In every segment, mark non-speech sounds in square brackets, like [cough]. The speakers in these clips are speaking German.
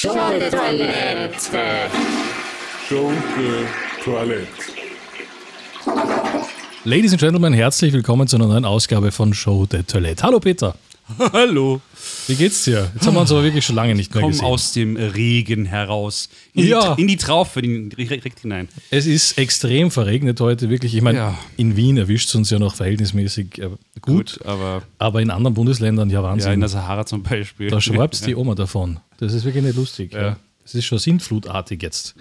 Schunke Toilette. Schunke Toilette. Ladies and Gentlemen, herzlich willkommen zu einer neuen Ausgabe von Show the Toilette. Hallo Peter, [laughs] Hallo. wie geht's dir? Jetzt haben wir uns aber wirklich schon lange nicht mehr Komm gesehen. aus dem Regen heraus. In, Ja. die, in die Traufe, in- direkt hinein. Es ist extrem verregnet heute, wirklich. Ich meine, Ja. in Wien erwischt es uns ja noch verhältnismäßig äh, gut, aber aber in anderen Bundesländern, ja ja, in Wahnsinn. der Sahara zum Beispiel. da schwappt [laughs] die Oma davon. Das ist wirklich nicht lustig. Ja. Es ist schon sintflutartig jetzt.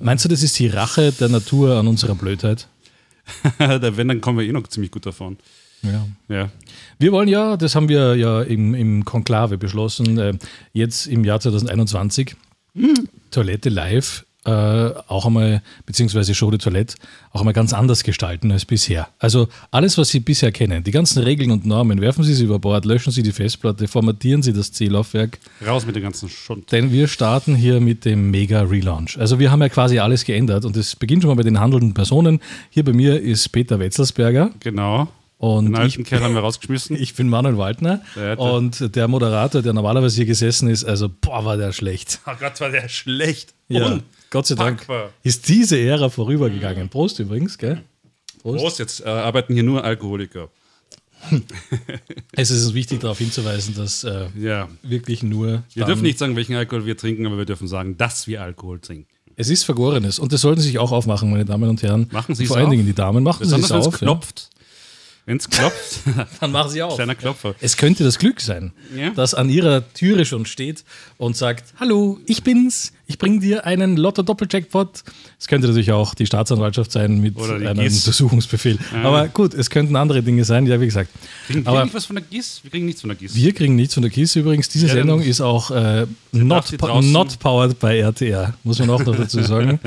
Meinst du, das ist die Rache der Natur an unserer Blödheit? [laughs] Wenn, dann kommen wir eh noch ziemlich gut davon. Ja. Ja. Wir wollen ja, das haben wir ja im, im Konklave beschlossen, äh, jetzt im Jahr 2021 Toilette live äh, auch einmal, beziehungsweise Show de Toilette, auch einmal ganz anders gestalten als bisher. Also alles, was Sie bisher kennen, die ganzen Regeln und Normen, werfen Sie sie über Bord, löschen Sie die Festplatte, formatieren Sie das Zählaufwerk, Raus mit dem ganzen Schund. denn wir starten hier mit dem Mega-Relaunch. Also wir haben ja quasi alles geändert und es beginnt schon mal bei den handelnden Personen. Hier bei mir ist Peter Wetzelsberger Genau. und Den ich alten Kerl haben wir [laughs] rausgeschmissen. ich bin Manuel Waldner der- und der Moderator, der normalerweise hier gesessen ist, also boah, war der schlecht. oh Gott, war der schlecht. Ja, Gott sei Dank Unpackbar. ist diese Ära vorübergegangen. Prost übrigens, gell? Prost, jetzt äh, arbeiten hier nur Alkoholiker. [laughs] Es ist wichtig darauf hinzuweisen, dass äh, Ja. wirklich nur. Wir dürfen nicht sagen, welchen Alkohol wir trinken, aber wir dürfen sagen, dass wir Alkohol trinken. Es ist Vergorenes und das sollten Sie sich auch aufmachen, meine Damen und Herren. Machen Sie Vor es allen auf. Dingen die Damen. Machen Sie es Besonders wenn es auf. Ja. klopft. Wenn es klopft, [laughs] Dann machen Sie auf. kleiner Klopfer. Es könnte das Glück sein, Ja. das an Ihrer Türe schon steht und sagt: Hallo, ich bin's. Ich bringe dir einen Lotto-Doppel-Jackpot. Es könnte natürlich auch die Staatsanwaltschaft sein mit einem GIS. Untersuchungsbefehl. Aber gut, es könnten andere Dinge sein. Ja, wie gesagt. Kriegen wir Aber nicht was von der GIS? Wir kriegen nichts von der GIS. wir kriegen nichts von der KISS übrigens. Diese Ja, Sendung ist auch äh, not, po- not powered by RTR, muss man auch noch dazu [laughs] sagen.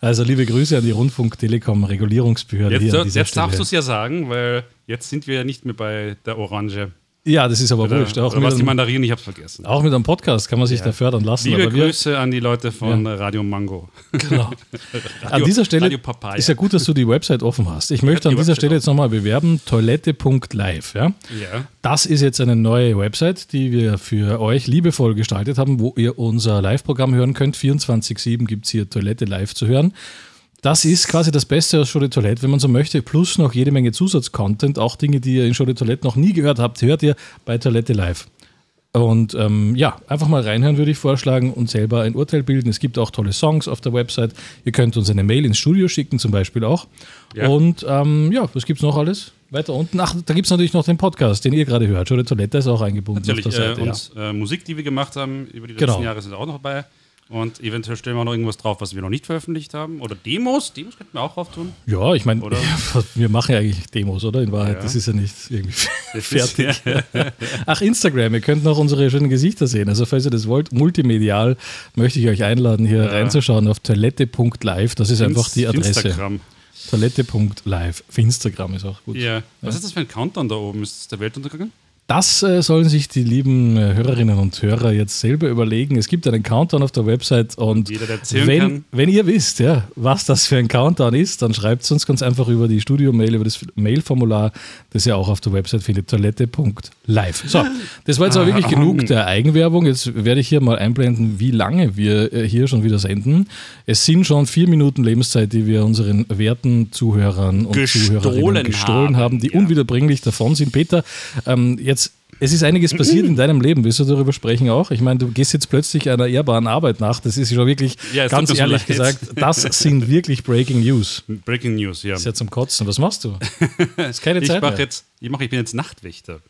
Also liebe Grüße an die Rundfunk Telekom Regulierungsbehörde Jetzt, hier jetzt darfst du es ja sagen, weil jetzt sind wir ja nicht mehr bei der Orange. Ja, das ist aber Oder, wurscht. Auch oder mit, was die Mandarinen, ich hab's vergessen. auch mit einem Podcast kann man sich da fördern lassen. Liebe Grüße an die Leute von Radio Mango. [laughs] Genau. [laughs] An dieser Stelle Radio ist ja gut, dass du die Website offen hast. Ich möchte die an dieser Website Stelle jetzt nochmal bewerben, toilette.live. Ja? Ja. Das ist jetzt eine neue Website, die wir für euch liebevoll gestaltet haben, wo ihr unser Live-Programm hören könnt. 24-7 gibt es hier Toilette live zu hören. Das ist quasi das Beste aus Show de Toilette, wenn man so möchte, plus noch jede Menge Zusatzcontent, auch Dinge, die ihr in Show de Toilette noch nie gehört habt, hört ihr bei Toilette live. Und ähm, ja, einfach mal reinhören würde ich vorschlagen und selber ein Urteil bilden. Es gibt auch tolle Songs auf der Website. Ihr könnt uns eine Mail ins Studio schicken, zum Beispiel auch. Ja. Und ähm, ja, was gibt es noch alles? Weiter unten. Ach, da gibt es natürlich noch den Podcast, den ihr gerade hört. Show de Toilette ist auch eingebunden Natürlich, auf der äh, Seite. und äh, Musik, die wir gemacht haben über die letzten Genau. Jahre, sind auch noch dabei. Und eventuell stellen wir auch noch irgendwas drauf, was wir noch nicht veröffentlicht haben. Oder Demos. Demos könnten wir auch drauf tun. ja. ja, ich meine, [laughs] wir machen ja eigentlich Demos, oder? In Wahrheit, Ja. das ist ja nicht irgendwie [laughs] fertig. [laughs] Ach, Instagram, ihr könnt noch unsere schönen Gesichter sehen. Also, falls ihr das wollt, multimedial, möchte ich euch einladen, hier reinzuschauen auf toilette.live. Das ist einfach die Adresse. Instagram. Toilette.live. Für Instagram ist auch gut. Ja. Was ist das für ein Countdown da oben? Ist das der Weltuntergang? Das äh, sollen sich die lieben äh, Hörerinnen und Hörer jetzt selber überlegen. Es gibt einen Countdown auf der Website und Jeder, der wenn, kann. wenn ihr wisst, ja, was das für ein Countdown ist, dann schreibt es uns ganz einfach über die Studio-Mail, über das Mailformular, das ihr auch auf der Website findet, toilette.live. So, das war jetzt aber wirklich genug der Eigenwerbung. Jetzt werde ich hier mal einblenden, wie lange wir äh, hier schon wieder senden. Es sind schon vier Minuten Lebenszeit, die wir unseren werten Zuhörern und Gestohlen Zuhörerinnen gestohlen haben, haben, die ja. unwiederbringlich davon sind. Peter, ähm, jetzt, es ist einiges [clears throat] passiert in deinem Leben. Willst du darüber sprechen auch? Ich meine, du gehst jetzt plötzlich einer ehrbaren Arbeit nach. Das ist schon wirklich, Ja, ganz so ehrlich gesagt, das sind [laughs] wirklich Breaking News. Breaking News, ja. Das ist ja zum Kotzen. Was machst du? [laughs] ist keine Ich Zeit mache mehr. jetzt, ich mache, ich bin jetzt Nachtwächter.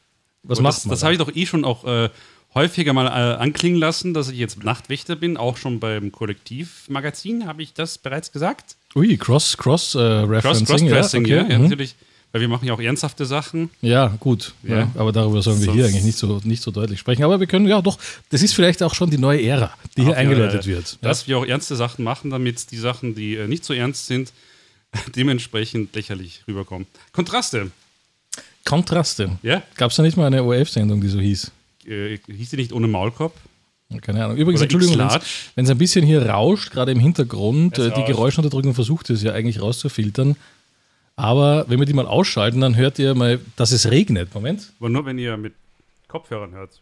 Was Und macht das, man? das da? habe ich doch eh schon auch äh, häufiger mal äh, anklingen lassen, dass ich jetzt Nachtwächter bin. Auch schon beim Kollektivmagazin habe ich das bereits gesagt. Ui, Cross, Cross, äh. Cross-Dressing, ja, ja, okay. ja, mhm. natürlich. Weil wir machen ja auch ernsthafte Sachen. Ja, gut. Ja. Ja. aber darüber sollen wir hier Sonst- eigentlich nicht so, nicht so deutlich sprechen. Aber wir können, ja doch, das ist vielleicht auch schon die neue Ära, die hier Auch, eingeläutet äh, wird. Ja. Dass wir auch ernste Sachen machen, damit die Sachen, die äh, nicht so ernst sind, [laughs] dementsprechend lächerlich rüberkommen. Kontraste. Kontraste. Ja? Gab es da nicht mal eine ORF-Sendung, die so hieß? Äh, hieß die nicht ohne Maulkorb? Keine Ahnung. Übrigens, Oder Entschuldigung, wenn es ein bisschen hier rauscht, gerade im Hintergrund, äh, die. Geräuschunterdrückung versucht es ja eigentlich rauszufiltern. Aber wenn wir die mal ausschalten, dann hört ihr mal, dass es regnet. Moment. Aber nur, wenn ihr mit Kopfhörern hört.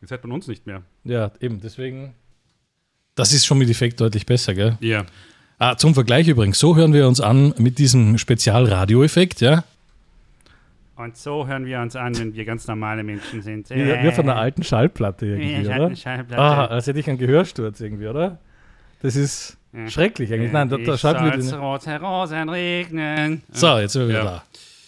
Jetzt hört man uns nicht mehr. Ja, eben, deswegen. Das ist schon mit Effekt deutlich besser, gell? Ja. Ah, zum Vergleich übrigens, so hören wir uns an mit diesem Spezial-Radio-Effekt, ja? Und so hören wir uns an, wenn wir ganz normale Menschen sind. Wie, wie von einer alten Schallplatte irgendwie, Ja, oder? Schallplatte. Ah, als hätte ich einen Gehörsturz irgendwie, oder? Das ist Ja. schrecklich eigentlich. Nein, da, da schalten wir den. rote Rosen regnen. So, jetzt sind wir wieder Ja. da.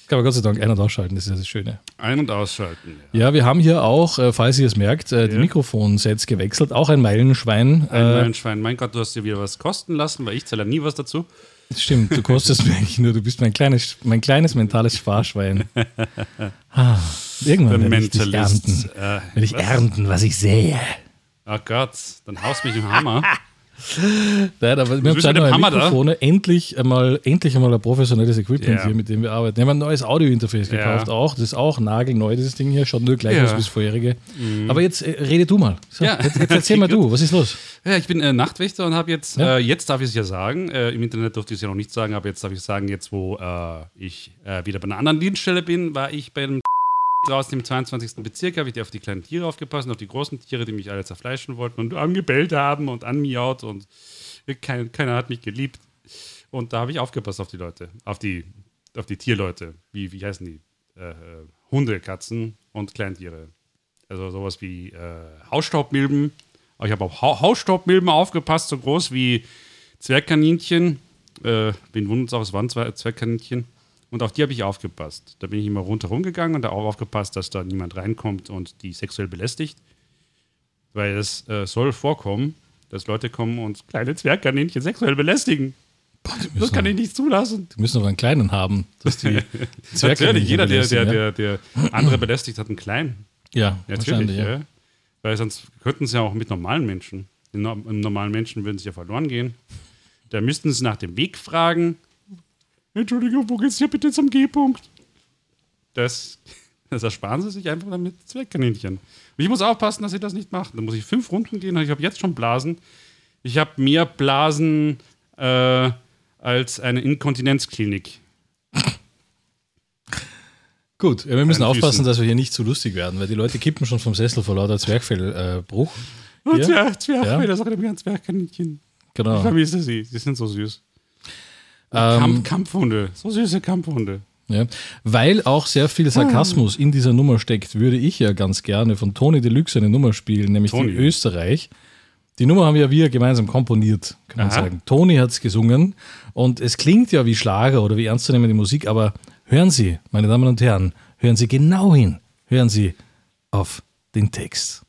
Kann man Gott sei Dank ein- und ausschalten, das ist ja das Schöne. Ein- und ausschalten. Ja, wir haben hier auch, äh, falls ihr es merkt, äh, die Ja. Mikrofonsets gewechselt. Auch ein Meilenschwein. Ein Äh, Meilenschwein. Mein Gott, du hast dir wieder was kosten lassen, weil ich zahle nie was dazu. stimmt, du kostest mir eigentlich nur, du bist mein kleines, mein kleines mentales Sparschwein. [laughs] Ah, irgendwann Der werde ich dich ernten. Äh, Werde ich was? ernten, was ich sehe. Oh Gott, dann haust mich im Hammer. [laughs] Nein, aber wir haben zwei neue da? Mikrofone. Endlich einmal, endlich einmal ein professionelles Equipment Ja. hier, mit dem wir arbeiten. Wir haben ein neues Audio-Interface Ja. gekauft auch. Das ist auch nagelneu, dieses Ding hier. Schaut nur gleich Ja. Mhm. aus wie das vorherige. Aber jetzt äh, rede du mal. So, Ja. jetzt, jetzt erzähl mal [laughs] du, was ist los? Ja, ich bin äh, Nachtwächter und habe jetzt, Ja. äh, jetzt darf ich es ja sagen, äh, im Internet durfte ich es ja noch nicht sagen, aber jetzt darf ich sagen, jetzt wo äh, ich äh, wieder bei einer anderen Dienststelle bin, war ich bei einem draußen im 22. Bezirk, habe ich auf die kleinen Tiere aufgepasst, und auf die großen Tiere, die mich alle zerfleischen wollten und angebellt haben und anmiaut und kein, keiner hat mich geliebt. Und da habe ich aufgepasst auf die Leute, auf die, auf die Tierleute. Wie, wie heißen die? Äh, äh, Hunde, Katzen und Kleintiere. Also sowas wie äh, Hausstaubmilben. Ich habe auf ha Hausstaubmilben aufgepasst, so groß wie Zwergkaninchen. Äh, wen wundert es auch, es waren Zwergkaninchen. Und auf die habe ich aufgepasst. Da bin ich immer rundherum gegangen und da auch aufgepasst, dass da niemand reinkommt und die sexuell belästigt. Weil es äh, soll vorkommen, dass Leute kommen und kleine Zwergkaninchen sexuell belästigen. Das kann ich nicht zulassen. Die müssen aber einen kleinen haben, dass die [laughs] Natürlich, jeder, der, der, der, der andere belästigt, hat einen kleinen. ja, Natürlich, ja. Ja. Weil sonst könnten sie ja auch mit normalen Menschen. Im normalen Menschen würden sie ja verloren gehen. Da müssten sie nach dem Weg fragen. Entschuldigung, wo geht's hier bitte zum G-Punkt? Das, [laughs] das ersparen sie sich einfach damit Zweckkaninchen. Und ich muss aufpassen, dass sie das nicht machen. Da muss ich fünf Runden gehen. Ich habe jetzt schon Blasen. Ich habe mehr Blasen äh, als eine Inkontinenzklinik. Gut, ja, wir müssen aufpassen, dass wir hier nicht zu lustig werden, weil die Leute kippen schon vom Sessel vor lauter Zwergfellbruch. Oh, Ja? Zwerg, Zwerg, Ja? das ist ein Zwergkaninchen. Ich genau. vermisse sie. Sie sind so süß. Ähm, Kamp Kampfhunde. So süße Kampfhunde. Ja. Weil auch sehr viel Sarkasmus in dieser Nummer steckt, würde ich ja ganz gerne von Tony Deluxe eine Nummer spielen, nämlich Toni. die Österreich. Die Nummer haben ja wir gemeinsam komponiert, kann man Aha. sagen. Toni hat es gesungen und es klingt ja wie Schlager oder wie ernstzunehmende Musik, aber hören Sie, meine Damen und Herren, hören Sie genau hin. Hören Sie auf den Text.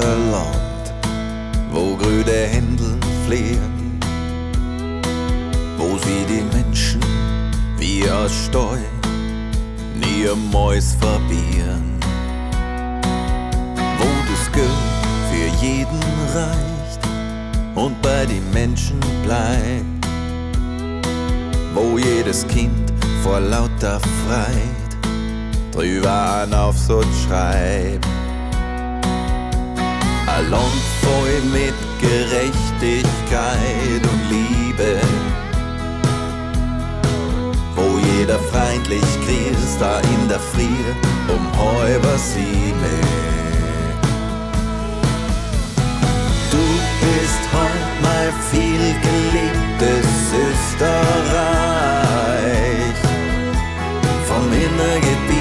Land, wo grüne Händel fliehen, wo sie die Menschen wie aus Stall niemals verbieren, wo das Geld für jeden reicht und bei den Menschen bleibt, wo jedes Kind vor lauter Freit drüber einen Aufsatz schreibt. Ein voll mit Gerechtigkeit und Liebe, wo jeder freundlich grüßt, da in der Früh um halber sieben. Du bist heut mein viel geliebtes Österreich. Vom Innergebirg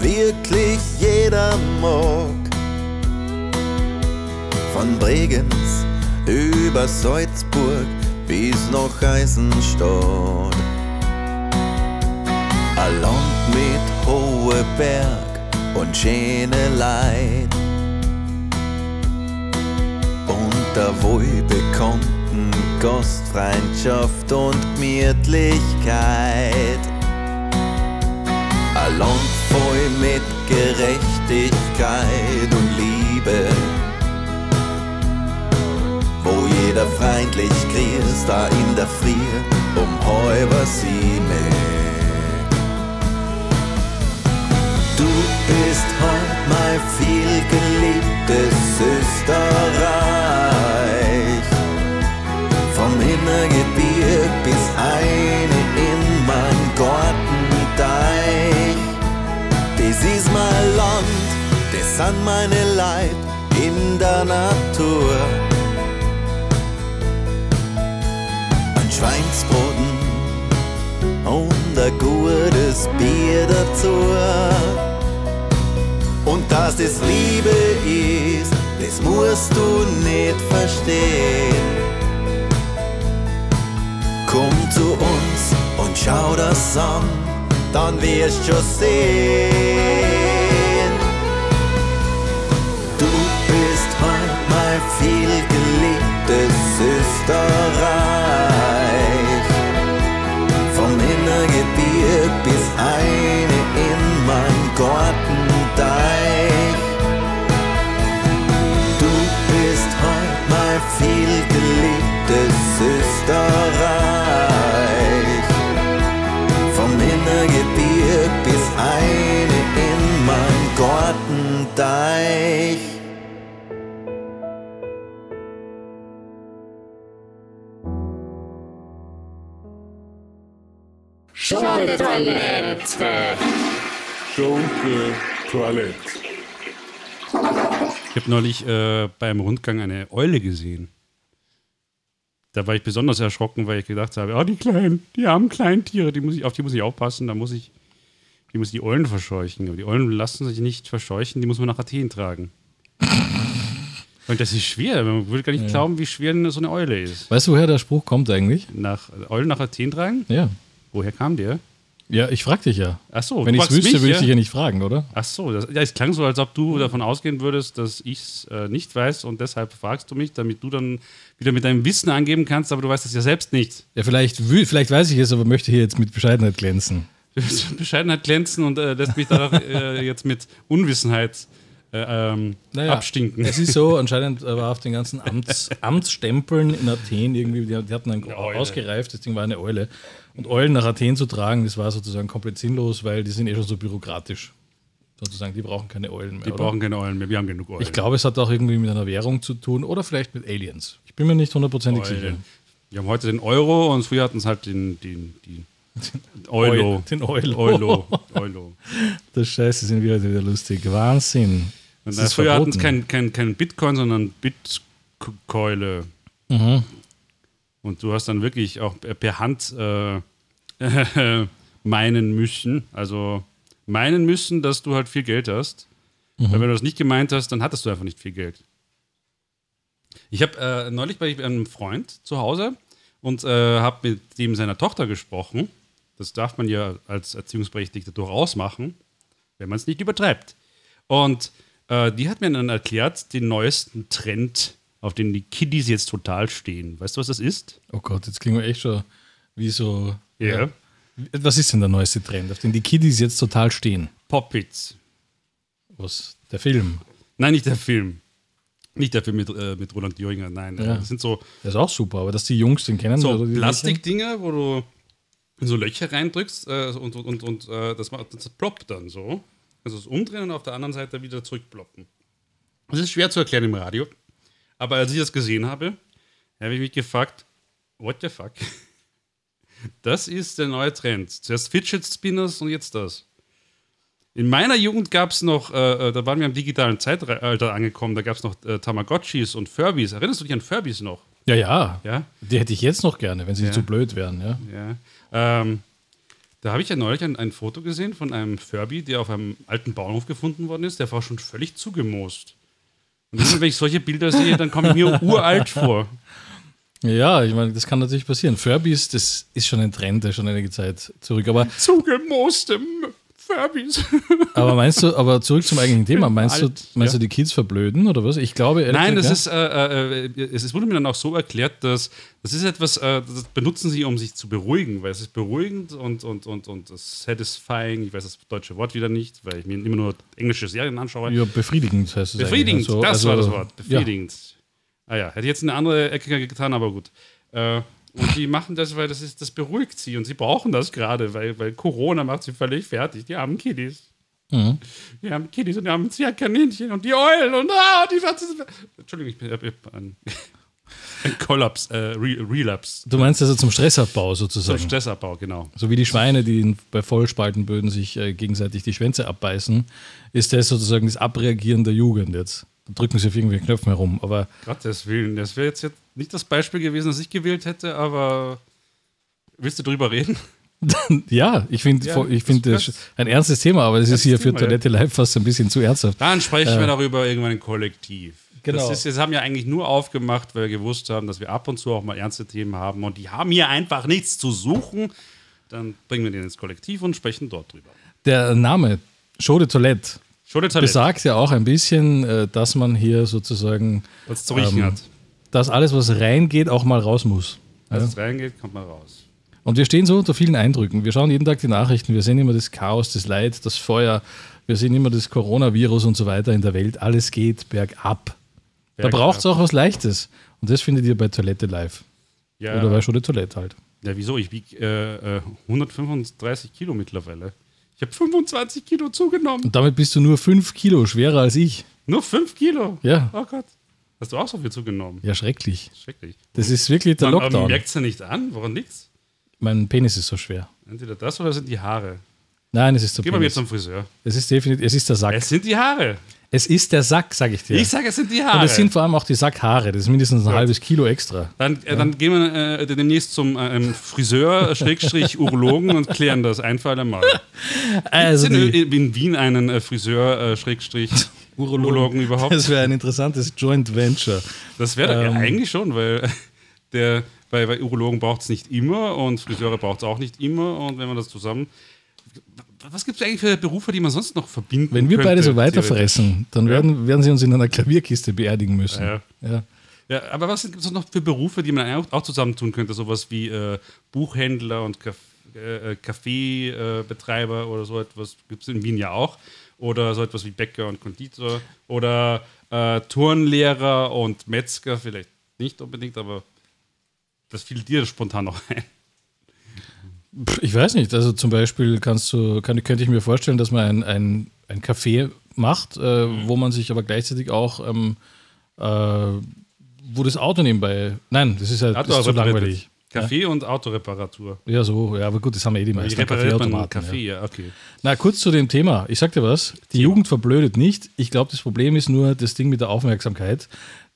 wirklich jeder mag. Von Bregenz über Salzburg bis nach Eisenstadt. Ein Land mit hohe Berg und schöne Leid und der wohlbekannten Gastfreundschaft und Gemütlichkeit. Ein Land voll mit Gerechtigkeit und Liebe. Wo jeder freundlich grüßt, da in der Frier, um halber sie mit. Du bist heute mein viel geliebtes Österreich. Meine Leid in der Natur. Ein Schweinsbraten und ein gutes Bier dazu. Und dass das Liebe ist, das musst du nicht verstehen. Komm zu uns und schau das an, dann wirst schon sehen. Österreich. Schunke-Toilette. Schunke Toilette. Ich habe neulich äh, beim Rundgang eine Eule gesehen. Da war ich besonders erschrocken, weil ich gedacht habe, oh, die kleinen, die armen kleinen Tiere, die muss ich, auf die muss ich aufpassen, da muss ich, die muss die Eulen verscheuchen. Aber die Eulen lassen sich nicht verscheuchen, die muss man nach Athen tragen. Und das ist schwer, man würde gar nicht glauben, wie schwer so eine Eule ist. Weißt du, woher der Spruch kommt eigentlich? Nach Eulen nach Athen tragen? Ja. Woher kam der? Ja, ich frag dich ja. Ach so, Wenn ich es wüsste, mich, würde ich ja? dich ja nicht fragen, oder? Ach so, das, ja, es klang so, als ob du davon ausgehen würdest, dass ich es äh, nicht weiß und deshalb fragst du mich, damit du dann wieder mit deinem Wissen angeben kannst, aber du weißt es ja selbst nicht. Ja, vielleicht, vielleicht weiß ich es, aber möchte hier jetzt mit Bescheidenheit glänzen. [laughs] Bescheidenheit glänzen und äh, lässt mich da äh, jetzt mit Unwissenheit äh, ähm, Naja, abstinken. Es ist so, [laughs] anscheinend äh, war auf den ganzen Amts, Amtsstempeln in Athen irgendwie, die, die hatten ein Eule. ausgereift, das Ding war eine Eule. Und Eulen nach Athen zu tragen, das war sozusagen komplett sinnlos, weil die sind eh schon so bürokratisch. Sozusagen, die brauchen keine Eulen mehr. Die oder? brauchen keine Eulen mehr, wir haben genug Eulen. Ich glaube, es hat auch irgendwie mit einer Währung zu tun oder vielleicht mit Aliens. Ich bin mir nicht hundertprozentig sicher. Wir haben heute den Euro und früher hatten es halt den, den, [laughs] den Eulo. Den Eulo. Eulo. Eulo. Das Scheiße sind wieder, wieder lustig. Wahnsinn. Und Das früher hatten es kein, kein, kein Bitcoin, sondern Bitkeule. Mhm. Und du hast dann wirklich auch per Hand äh, [laughs] meinen müssen. Also meinen müssen, dass du halt viel Geld hast. Mhm. Weil wenn du das nicht gemeint hast, dann hattest du einfach nicht viel Geld. Ich habe äh, neulich bei einem Freund zu Hause und äh, habe mit dem seiner Tochter gesprochen. Das darf man ja als Erziehungsberechtigter durchaus machen, wenn man es nicht übertreibt. Und äh, die hat mir dann erklärt, den neuesten Trend, auf den die Kiddies jetzt total stehen. Weißt du, was das ist? Oh Gott, jetzt klingen wir echt schon wie so. Ja. Was ist denn der neueste Trend, auf den die Kiddies jetzt total stehen? Poppits. Was? Der Film. Nein, nicht der Film. Nicht der Film mit, äh, mit Roland Thüringer, nein. Ja. Das sind so, Der ist auch super, aber dass die Jungs den kennen. so Plastikdinger, wo du in so Löcher reindrückst äh, und, und, und, und äh, das, macht- das ploppt dann so. Also das Umdrehen und auf der anderen Seite wieder zurückploppen. Das ist schwer zu erklären im Radio. Aber als ich das gesehen habe, habe ich mich gefragt, what the fuck? Das ist der neue Trend. Zuerst Fidget Spinners und jetzt das. In meiner Jugend gab es noch, äh, äh, da waren wir im digitalen Zeitalter angekommen, da gab es noch äh, Tamagotchis und Furbies. Erinnerst du dich an Furbies noch? Ja, ja. Ja? Die hätte ich jetzt noch gerne, wenn sie Ja. zu blöd wären. Ja. Ja. Ähm, da habe ich ja neulich ein, ein Foto gesehen von einem Furby, der auf einem alten Bauernhof gefunden worden ist. Der war schon völlig zugemoost. Und immer, wenn ich solche Bilder sehe, dann komme ich mir uralt [laughs] vor. Ja, ich meine, das kann natürlich passieren. Furbies, das ist schon ein Trend, der schon einige Zeit zurück. Aber, Zugemoostem Furbys. [laughs] aber meinst du, aber zurück zum eigentlichen Thema, meinst, du, alt, meinst ja. du, die Kids verblöden oder was? Ich glaube, ehrlich Nein, das ist, äh, äh, es es wurde mir dann auch so erklärt, dass das ist etwas, äh, das benutzen sie, um sich zu beruhigen, weil es ist beruhigend und, und, und, und satisfying, ich weiß das deutsche Wort wieder nicht, weil ich mir immer nur englische Serien anschaue. ja, befriedigend heißt es. Befriedigend, eigentlich. Also- das war das also, Wort. Befriedigend. Ah ja, hätte jetzt eine andere Ecke getan, aber gut. Äh, und die machen das, weil das ist, das beruhigt sie und sie brauchen das gerade, weil, weil Corona macht sie völlig fertig. Die armen Kiddies. Mhm. Die armen Kiddies und die armen Zwergkaninchen und die Eulen und ah, die Entschuldigung, ich bin. Ich, bin- [laughs] Ein Kollaps, äh, Re Relapse. Du meinst also zum Stressabbau Zum sozusagen. Stressabbau, genau. So wie die Schweine, die bei Vollspaltenböden sich äh, gegenseitig die Schwänze abbeißen, ist das sozusagen das Abreagieren der Jugend jetzt. Drücken sie auf irgendwelche Knöpfe herum. Aber Gottes Willen, das wäre jetzt, nicht das Beispiel gewesen, das ich gewählt hätte, aber willst du drüber reden? ja, ich finde Ja, ich find das- das ein ernstes Thema, aber es ist hier für Thema, ja. Toilette Live fast ein bisschen zu ernsthaft. Dann sprechen wir darüber irgendwann im Kollektiv. Genau. Das ist, das haben wir eigentlich nur aufgemacht, weil wir gewusst haben, dass wir ab und zu auch mal ernste Themen haben und die haben hier einfach nichts zu suchen. Dann bringen wir den ins Kollektiv und sprechen dort drüber. Der Name Show de Toilette Schon besagt ja auch ein bisschen, äh, dass man hier sozusagen, was zu riechen ähm, hat. dass alles, was reingeht, auch mal raus muss. Als es reingeht, kommt man raus. Und wir stehen so unter vielen Eindrücken. Wir schauen jeden Tag die Nachrichten, wir sehen immer das Chaos, das Leid, das Feuer, wir sehen immer das Coronavirus und so weiter in der Welt. Alles geht bergab. Da Bergab. braucht es auch was Leichtes. Und das findet ihr bei Toilette live. Ja, Oder bei de Toilette halt. ja wieso? Ich wiege äh, äh, 135 Kilo mittlerweile. Ich habe 25 Kilo zugenommen. Und damit bist du nur fünf Kilo schwerer als ich. Nur 5 Kilo? Ja. Oh Gott. Hast du auch so viel zugenommen? Ja, schrecklich. Schrecklich. Das ist wirklich der Man, man Lockdown. merkt es ja nicht an. Woran liegt's? Mein Penis ist so schwer. Entweder das oder sind die Haare. Nein, es ist der Geh mal wieder Penis. zum Friseur. Es ist definitiv, es ist der Sack. Es sind die Haare. Es ist der Sack, sage ich dir. Ich sage, es sind die Haare. Und es sind vor allem auch die Sackhaare. Das ist mindestens ein halbes Kilo extra. dann, äh, dann gehen wir äh, demnächst zum äh, ähm, Friseur, [laughs] Schrägstrich Urologen und klären das ein für alle Mal. Also Sind die, in, in Wien einen äh, Friseur, äh, Schrägstrich Urologen überhaupt? das wäre ein interessantes Joint Venture. Das wäre Ähm. ja eigentlich schon, weil der, bei, bei Urologen braucht es nicht immer und Friseure braucht es auch nicht immer. Und wenn man das zusammen. Was gibt es eigentlich für Berufe, die man sonst noch verbinden Wenn wir könnte, beide so weiterfressen, dann werden, werden sie uns in einer Klavierkiste beerdigen müssen. Ja. Ja. Ja, aber was gibt es noch für Berufe, die man auch, auch zusammentun könnte? Sowas wie äh, Buchhändler und Kaff äh, Kaffeebetreiber oder so etwas gibt es in Wien ja auch. Oder so etwas wie Bäcker und Konditor. Oder äh, Turnlehrer und Metzger, vielleicht nicht unbedingt, aber das fiel dir spontan noch ein. Ich weiß nicht. Also zum Beispiel kannst du, kann, könnte ich mir vorstellen, dass man ein, ein, ein Café macht, äh, Mhm. wo man sich aber gleichzeitig auch, ähm, äh, wo das Auto nebenbei. Nein, das ist ja das ist zu langweilig. Kaffee und Autoreparatur. Ja, so, ja, aber gut, das haben wir eh die meisten Kaffeeautomaten. Kaffee? Ja. Ja, okay. Na, kurz zu dem Thema. Ich sag dir was, die Jugend verblödet nicht. Ich glaube, das Problem ist nur das Ding mit der Aufmerksamkeit.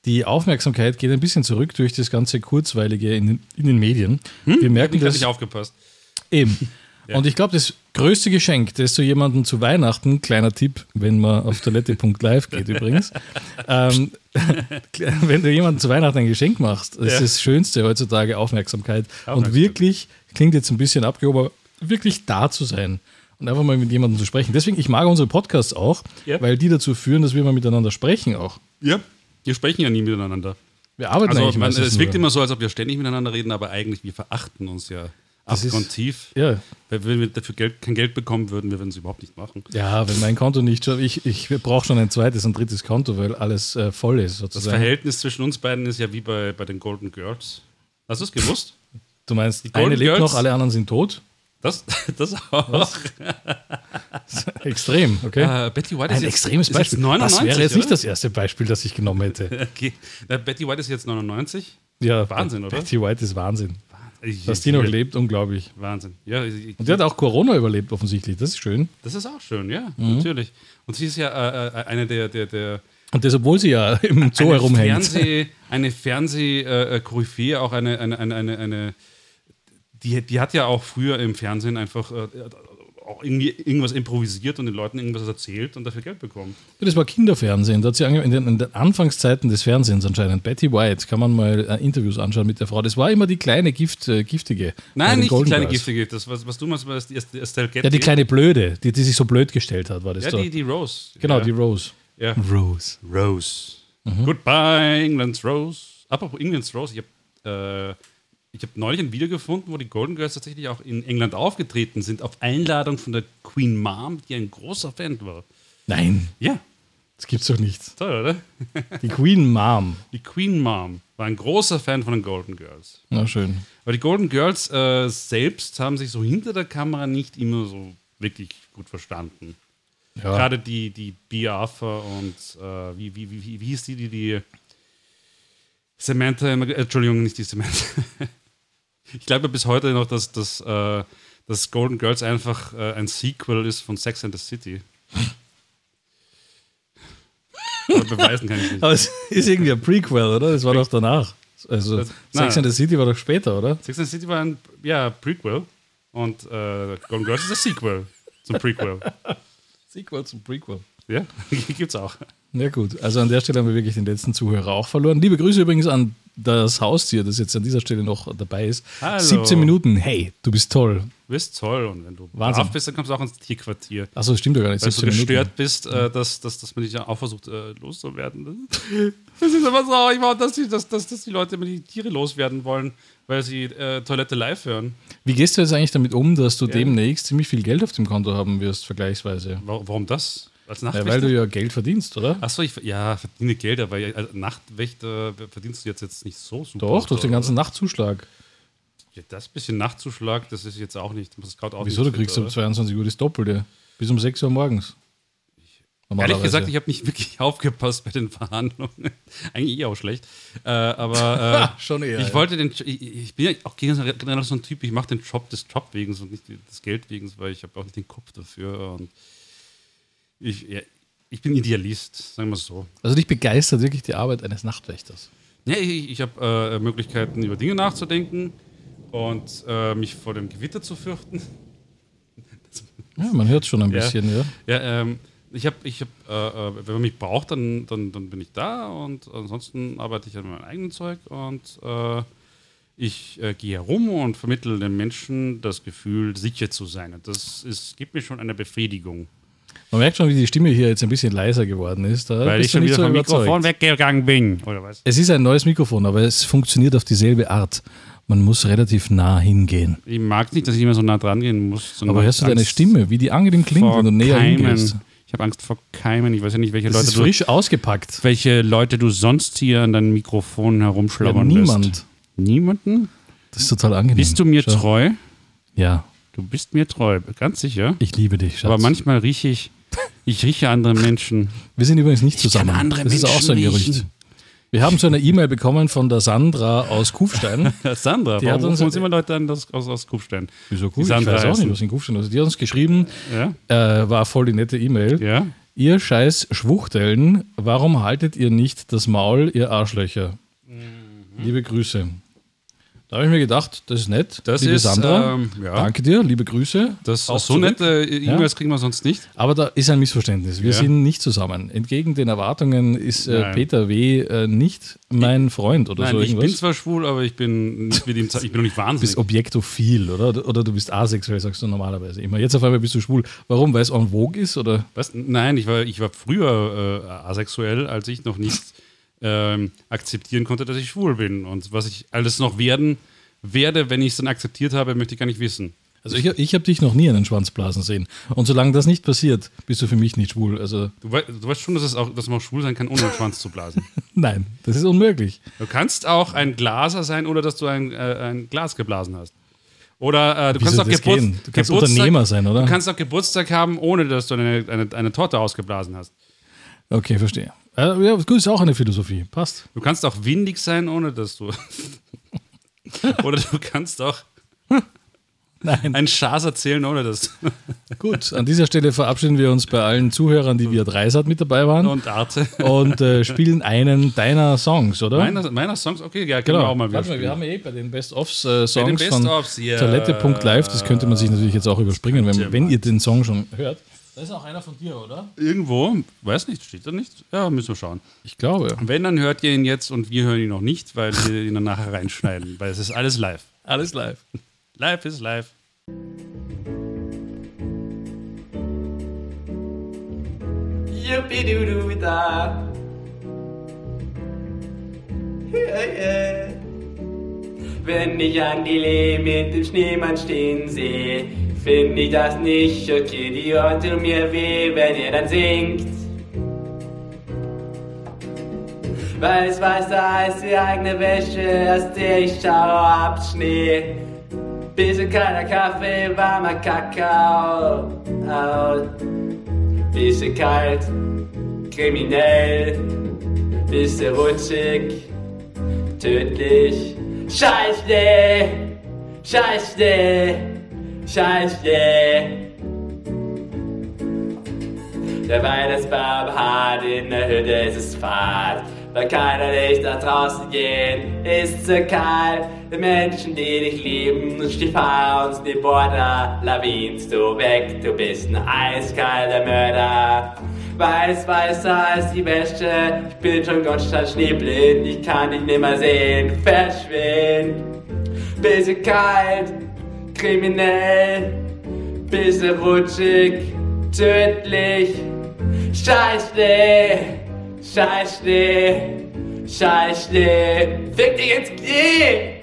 Die Aufmerksamkeit geht ein bisschen zurück durch das ganze Kurzweilige in, den- in den Medien. Wir merken Ich das nicht aufgepasst. Eben. [laughs] Und ich glaube, das größte Geschenk, das du jemandem zu Weihnachten, kleiner Tipp, wenn man auf toilette.live geht übrigens, [laughs] ähm, [laughs] wenn du jemandem zu Weihnachten ein Geschenk machst, ist Ja. das Schönste heutzutage Aufmerksamkeit. Und Aufmerksamkeit. wirklich, klingt jetzt ein bisschen abgehoben, aber wirklich da zu sein und einfach mal mit jemandem zu sprechen. Deswegen, ich mag unsere Podcasts auch, Ja. weil die dazu führen, dass wir mal miteinander sprechen auch. Ja. Wir sprechen ja nie miteinander. Wir arbeiten Also eigentlich man, es wirkt immer so, als ob wir ständig miteinander reden, aber eigentlich wir verachten uns ja Das ist- abgrundtief. Ja, Weil Wenn wir dafür Geld, kein Geld bekommen würden, wir würden es überhaupt nicht machen. ja, wenn mein Konto nicht schon, ich, ich brauche schon ein zweites und drittes Konto, weil alles äh, voll ist Das sozusagen. Verhältnis zwischen uns beiden ist ja wie bei, bei den Golden Girls. Hast du es gewusst? Du meinst, Golden eine lebt Girls? noch, alle anderen sind tot? Das, [laughs] das auch. Extrem, okay. Äh, Betty White ist Ein jetzt, extremes ist Beispiel. 99, das wäre jetzt nicht oder? das erste Beispiel, das ich genommen hätte. [laughs] Okay. Na, Betty White ist jetzt 99. Ja, Wahnsinn, oder? Betty White ist Wahnsinn. Ich- Dass die noch lebt, unglaublich. Wahnsinn. Ja, ich, Und die hat auch Corona überlebt, offensichtlich. Das ist schön. das ist auch schön, ja, Mhm. natürlich. Und sie ist ja äh, äh, eine der, der, der Und das, obwohl sie ja [laughs] im Zoo eine herumhängt. Fernseh, [laughs] eine Fernseh-Koryphäe, auch eine, eine, eine, eine, eine die, die hat ja auch früher im Fernsehen einfach äh, auch irgendwie irgendwas improvisiert und den Leuten irgendwas erzählt und dafür Geld bekommen. Das war Kinderfernsehen. Da hat sie in den, in den Anfangszeiten des Fernsehens anscheinend. Betty White, kann man mal äh, Interviews anschauen mit der Frau. Das war immer die kleine Gift, äh, giftige. Nein, nicht die Golden kleine Girls. Giftige. Das, was, was du meinst, war das die Est- Estelle Getty. Ja, die kleine Blöde, die, die sich so blöd gestellt hat, war das Ja, doch. die, die Rose. genau, ja. die Rose. Ja. Rose. Rose. Mhm. Goodbye, England's Rose. Apropos England's Rose, ich habe äh, ich hab neulich ein Video gefunden, wo die Golden Girls tatsächlich auch in England aufgetreten sind, auf Einladung von der Queen Mom, die ein großer Fan war. Nein, Ja, das gibt's doch nicht. toll, oder? Die Queen Mom. [laughs] Die Queen Mom war ein großer Fan von den Golden Girls. Na schön. Aber die Golden Girls äh, selbst haben sich so hinter der Kamera nicht immer so wirklich gut verstanden. Ja. Gerade die, die Arthur und äh, wie, wie, wie, wie, wie hieß die, die, die Samantha, äh, Entschuldigung, nicht die Samantha. [laughs] ich glaube bis heute noch, dass, dass, äh, dass Golden Girls einfach äh, ein Sequel ist von Sex and the City. [laughs] Aber beweisen kann ich nicht. Aber es ist irgendwie ein Prequel, oder? Das war doch danach. Also Das- Sex and the City war doch später, oder? Sex and the City war ein ja, Prequel und äh, Golden Girls ist ein Sequel zum Prequel. [laughs] Sequel zum Prequel. Ja, [laughs] gibt's auch. Ja gut, also an der Stelle haben wir wirklich den letzten Zuhörer auch verloren. Liebe Grüße übrigens an das Haustier, das jetzt an dieser Stelle noch dabei ist. Hallo. 17 Minuten, hey, du bist toll. Du bist toll und wenn du Wahnsinn. brav bist, dann kommst du auch ins Tierquartier. Achso, stimmt doch gar nicht. Weil du 17 Minuten. gestört bist, äh, dass, dass, dass man dich ja auch versucht äh, loszuwerden. [laughs] Das ist aber traurig, dass die, dass, dass, dass die Leute immer die Tiere loswerden wollen, weil sie äh, Toilette live hören. Wie gehst du jetzt eigentlich damit um, dass du demnächst ziemlich viel Geld auf dem Konto haben wirst, vergleichsweise? Warum das? Als Ja, Nachtwächter? weil du ja Geld verdienst, oder? Achso, ich ja, verdiene Geld, aber ja, als Nachtwächter verdienst du jetzt, jetzt nicht so super. Doch, durch den oder? ganzen Nachtzuschlag. Ja, das bisschen Nachtzuschlag, das ist jetzt auch nicht. Das auch Wieso? nicht Du kriegst um oder? 22 Uhr das Doppelte. Bis um 6 Uhr morgens. Ehrlich gesagt, ich habe nicht wirklich [laughs] aufgepasst bei den Verhandlungen. [laughs] Eigentlich eh auch schlecht. Äh, aber [laughs] äh, Schon eher, ich ja. wollte den, ich, ich bin ja auch generell so ein Typ, ich mache den Job des Job wegen und nicht des Geld wegen, weil ich habe auch nicht den Kopf dafür. Und ich, ja, ich bin Idealist, sagen wir es so. Also dich begeistert wirklich die Arbeit eines Nachtwächters. Ja, ich, ich habe äh, Möglichkeiten, über Dinge nachzudenken und äh, mich vor dem Gewitter zu fürchten. [laughs] Ja, man hört schon ein Ja. bisschen, ja. Ja, ähm, ich habe, ich hab, äh, äh, wenn man mich braucht, dann, dann, dann bin ich da und ansonsten arbeite ich an meinem eigenen Zeug und äh, ich äh, gehe herum und vermittle den Menschen das Gefühl, sicher zu sein. Und das ist, gibt mir schon eine Befriedigung. Man merkt schon, wie die Stimme hier jetzt ein bisschen leiser geworden ist. Da Weil ich du schon wieder so vom überzeugt. Mikrofon weggegangen bin. Oder was? Es ist ein neues Mikrofon, aber es funktioniert auf dieselbe Art. Man muss relativ nah hingehen. Ich mag nicht, dass ich immer so nah dran gehen muss. Aber hörst du Angst deine Stimme, wie die angenehm klingt, wenn du näher Keimen. hingehst? Ich habe Angst vor Keimen. Ich weiß ja nicht, welche Das Leute, ist du, frisch ausgepackt. welche Leute du sonst hier an deinem Mikrofon Ja, herumschlabbern niemand. lässt. Niemanden? Das ist total angenehm. Bist du mir Schau. treu? Ja, Du bist mir treu, ganz sicher. ich liebe dich, Schatz. Aber manchmal rieche ich, ich rieche andere Menschen. [laughs] Wir sind übrigens nicht zusammen. kann andere das ist auch so ein Menschen Gerücht. riechen. Wir haben so eine E-Mail bekommen von der Sandra aus Kufstein. [laughs] Sandra, Die warum hat uns- rufen uns immer Leute an aus, aus, aus Kufstein? Wieso Die Sandra ich weiß auch heißen. nicht, was in Kufstein ist. Die hat uns geschrieben, Ja? äh, war voll die nette E-Mail. Ja? Ihr scheiß Schwuchteln, warum haltet ihr nicht das Maul, ihr Arschlöcher? Mhm. Liebe Grüße. Da habe ich mir gedacht, das ist nett. Das liebe ist, Sandra, ähm, ja. danke dir, liebe Grüße. Das, Auch so zurück. nette E-Mails kriegen wir sonst nicht. Aber da ist ein Missverständnis. Wir Ja. sind nicht zusammen. Entgegen den Erwartungen ist äh. Peter W. Äh, nicht mein Freund oder Nein, so ich irgendwas. bin zwar schwul, aber ich bin nicht mit ihm, [laughs] ich bin noch nicht Du wahnsinnig. bist objektophil, oder? Oder du bist asexuell, sagst du normalerweise immer. Jetzt auf einmal bist du schwul. Warum? Weil es en vogue ist? Oder? Was? Nein, ich war, ich war früher äh, asexuell, als ich noch nicht ähm, akzeptieren konnte, dass ich schwul bin. Und was ich alles noch werden werde, wenn ich es dann akzeptiert habe, möchte ich gar nicht wissen. Also ich, ich habe dich noch nie einen Schwanz blasen sehen. Und solange das nicht passiert, bist du für mich nicht schwul. Also Du, wei du weißt schon, dass, es auch, dass man auch schwul sein kann, ohne den Schwanz zu blasen. [laughs] nein, das ist unmöglich. Du kannst auch ein Glaser sein, ohne dass du ein, äh, ein Glas geblasen hast. Oder äh, du kannst auch gehen? Du kannst Geburtstag- Unternehmer sein, oder? Du kannst auch Geburtstag haben, ohne dass du eine, eine, eine Torte ausgeblasen hast. Okay, verstehe. Äh, ja, gut, ist auch eine Philosophie. Passt. Du kannst auch windig sein, ohne dass du. [laughs] Oder du kannst auch Nein. einen Schaß erzählen, ohne dass. [laughs] Gut, an dieser Stelle verabschieden wir uns bei allen Zuhörern, die via Dreisat mit dabei waren Und Arte. und äh, spielen einen deiner Songs, oder? Meiner, meiner Songs, okay, ja, können wir auch mal wieder. Warte mal, wir haben eh bei den Best-ofs-Songs Bei den von ja. Toilette.live, das könnte man sich natürlich jetzt auch überspringen, wenn, wenn ihr den Song schon hört. Da ist auch einer von dir, oder? Irgendwo, weiß nicht, steht da nicht? Ja, müssen wir schauen. Ich glaube. Wenn, dann hört ihr ihn jetzt und wir hören ihn noch nicht, weil wir ihn dann nachher reinschneiden, weil es ist alles live. Alles live. Live ist live. Yeah, yeah. Wenn ich die Lee mit dem Schneemann stehen sehe, finde ich das nicht okay. Die Ohren tun mir weh, wenn er dann singt. Weiß, weißer als die eigene Wäsche, aus der ich schaue ab Schnee. Bisschen kalter Kaffee, warmer Kakao. Au. Bisschen kalt, kriminell, bisschen rutschig, tödlich. Scheiße, scheiße, scheiße. Der Weihnachtsbaum hat in der Hütte ist es fad. Weil keiner nicht nach draußen gehen, ist zu kalt. Die Menschen, die dich lieben, Stefan und die Border, lawinst du weg, du bist ein eiskalter Mörder. Weiß, weißer als die Wäsche, ich bin schon Gottstadt schneeblind, ich kann dich nimmer sehen, verschwind. Bisschen kalt, kriminell, bisschen rutschig, tödlich. Scheiße, Scheiße, Scheiße, fick dich ins Knie!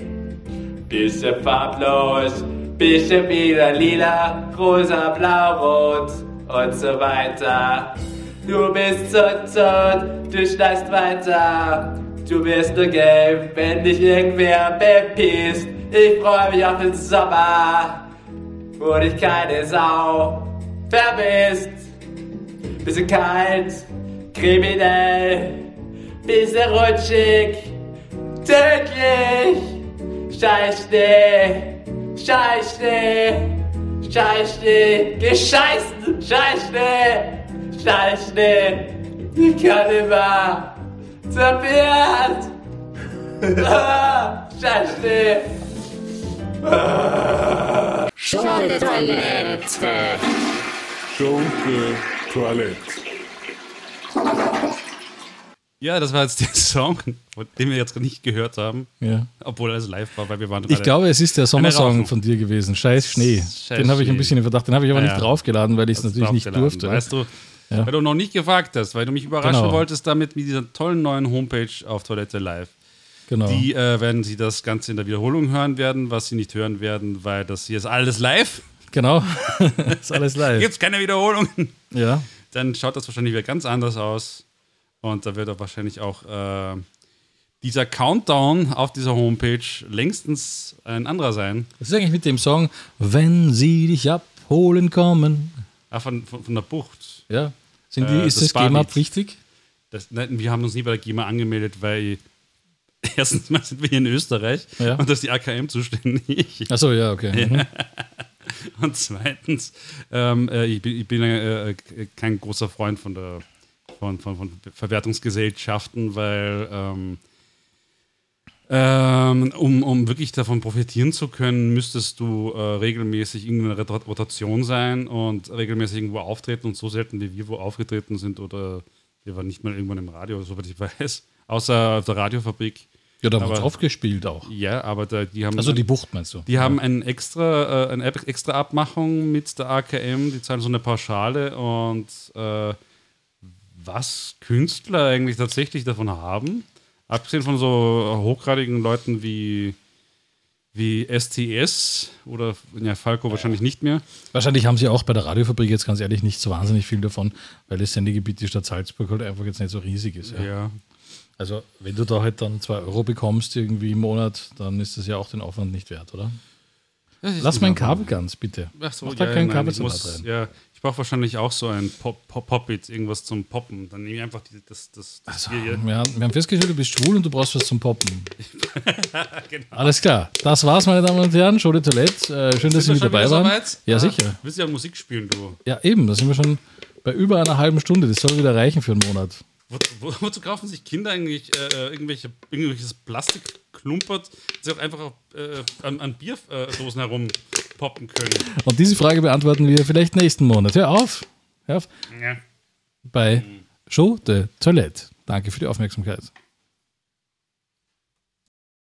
Bisschen farblos, bisschen wieder lila, rosa, blau, rot und so weiter. Du bist so tot, du schleißt weiter. Du wirst nur gelb, wenn dich irgendwer bepisst. Ich freue mich auf den Sommer, wo dich keine Sau verbisst. Bisschen kalt, kriminell, bisschen rutschig, tödlich. Scheiße, Scheiße, Scheiße, gescheißen, Scheiße, Scheiße. Ich kann immer zerwehrt. [laughs] Ah, Scheiße. Schunke-Toilette. Schunke Toilette. Ja, das war jetzt der [laughs] Song, den wir jetzt nicht gehört haben, Ja. obwohl es live war, weil wir waren Ich glaube, es ist der Sommersong von dir gewesen. Scheiß Schnee. Scheiß den habe ich ein bisschen in Verdacht. Den habe ich aber Ah, nicht ja. draufgeladen, weil ich es natürlich nicht durfte. Weißt du, Ja. weil du noch nicht gefragt hast, weil du mich überraschen Genau. wolltest damit mit dieser tollen neuen Homepage auf Toilette Live. Genau. Die äh, werden sie das Ganze in der Wiederholung hören werden, was sie nicht hören werden, weil das hier ist alles live. Genau. [laughs] ist alles live. Gibt es keine Wiederholungen. Ja. Dann schaut das wahrscheinlich wieder ganz anders aus. Und da wird auch wahrscheinlich auch äh, dieser Countdown auf dieser Homepage längstens ein anderer sein. Was ist eigentlich mit dem Song Wenn sie dich abholen kommen? Ah, von, von, von der Bucht. Ja. Sind die, Äh, ist das das. GEMA-pflichtig? Das, nein, wir haben uns nie bei der GEMA angemeldet, weil [laughs] erstens mal sind wir hier in Österreich Ja. und da ist die AKM zuständig. Achso, ja, okay. Mhm. [laughs] Und zweitens, ähm, äh, ich bin, ich bin äh, kein großer Freund von, der, von, von, von Verwertungsgesellschaften, weil ähm, ähm, um, um wirklich davon profitieren zu können, müsstest du äh, regelmäßig irgendeine Rot- Rotation sein und regelmäßig irgendwo auftreten und so selten wie wir wo aufgetreten sind oder wir waren nicht mal irgendwann im Radio, soweit ich weiß, außer auf der Radiofabrik. Ja, da wird Aber- aufgespielt auch. Ja, aber da, die haben Also die Bucht meinst du? die haben ein extra, äh, eine extra Abmachung mit der AKM, die zahlen so eine Pauschale und äh, was Künstler eigentlich tatsächlich davon haben, abgesehen von so hochgradigen Leuten wie, wie STS oder ja, Falco wahrscheinlich nicht mehr. Wahrscheinlich haben sie auch bei der Radiofabrik jetzt ganz ehrlich nicht so wahnsinnig viel davon, weil das Sendegebiet die Stadt Salzburg halt einfach jetzt nicht so riesig ist. Ja. Ja. Also wenn du da halt dann 2 Euro bekommst irgendwie im Monat, dann ist das ja auch den Aufwand nicht wert, oder? Lass mein Kabel ganz, bitte. Ach so, Mach da ja, kein nein, Kabel muss, rein. ja, brauche wahrscheinlich auch so ein Pop, Pop, Pop-It, irgendwas zum Poppen. Dann nehme ich einfach die, das, das, das Also, hier. wir, haben, wir haben festgestellt, du bist schwul und du brauchst was zum Poppen. [laughs] Alles klar. Das war's, meine Damen und Herren. De Toilette. Äh, schön, dass Sie mit dabei waren. Ja, Ah, sicher. Willst du ja Musik spielen, du? Ja, eben. Da sind wir schon bei über einer halben Stunde. Das soll wieder reichen für einen Monat. Wo, wo, wozu kaufen sich Kinder eigentlich äh, irgendwelche, irgendwelches Plastik klumpert, das sie auch einfach auf, äh, an, an Bierdosen herumpoppen können? Und diese Frage beantworten wir vielleicht nächsten Monat. Hör auf. Hör auf. Ja. Bei Show de Toilette. Danke für die Aufmerksamkeit.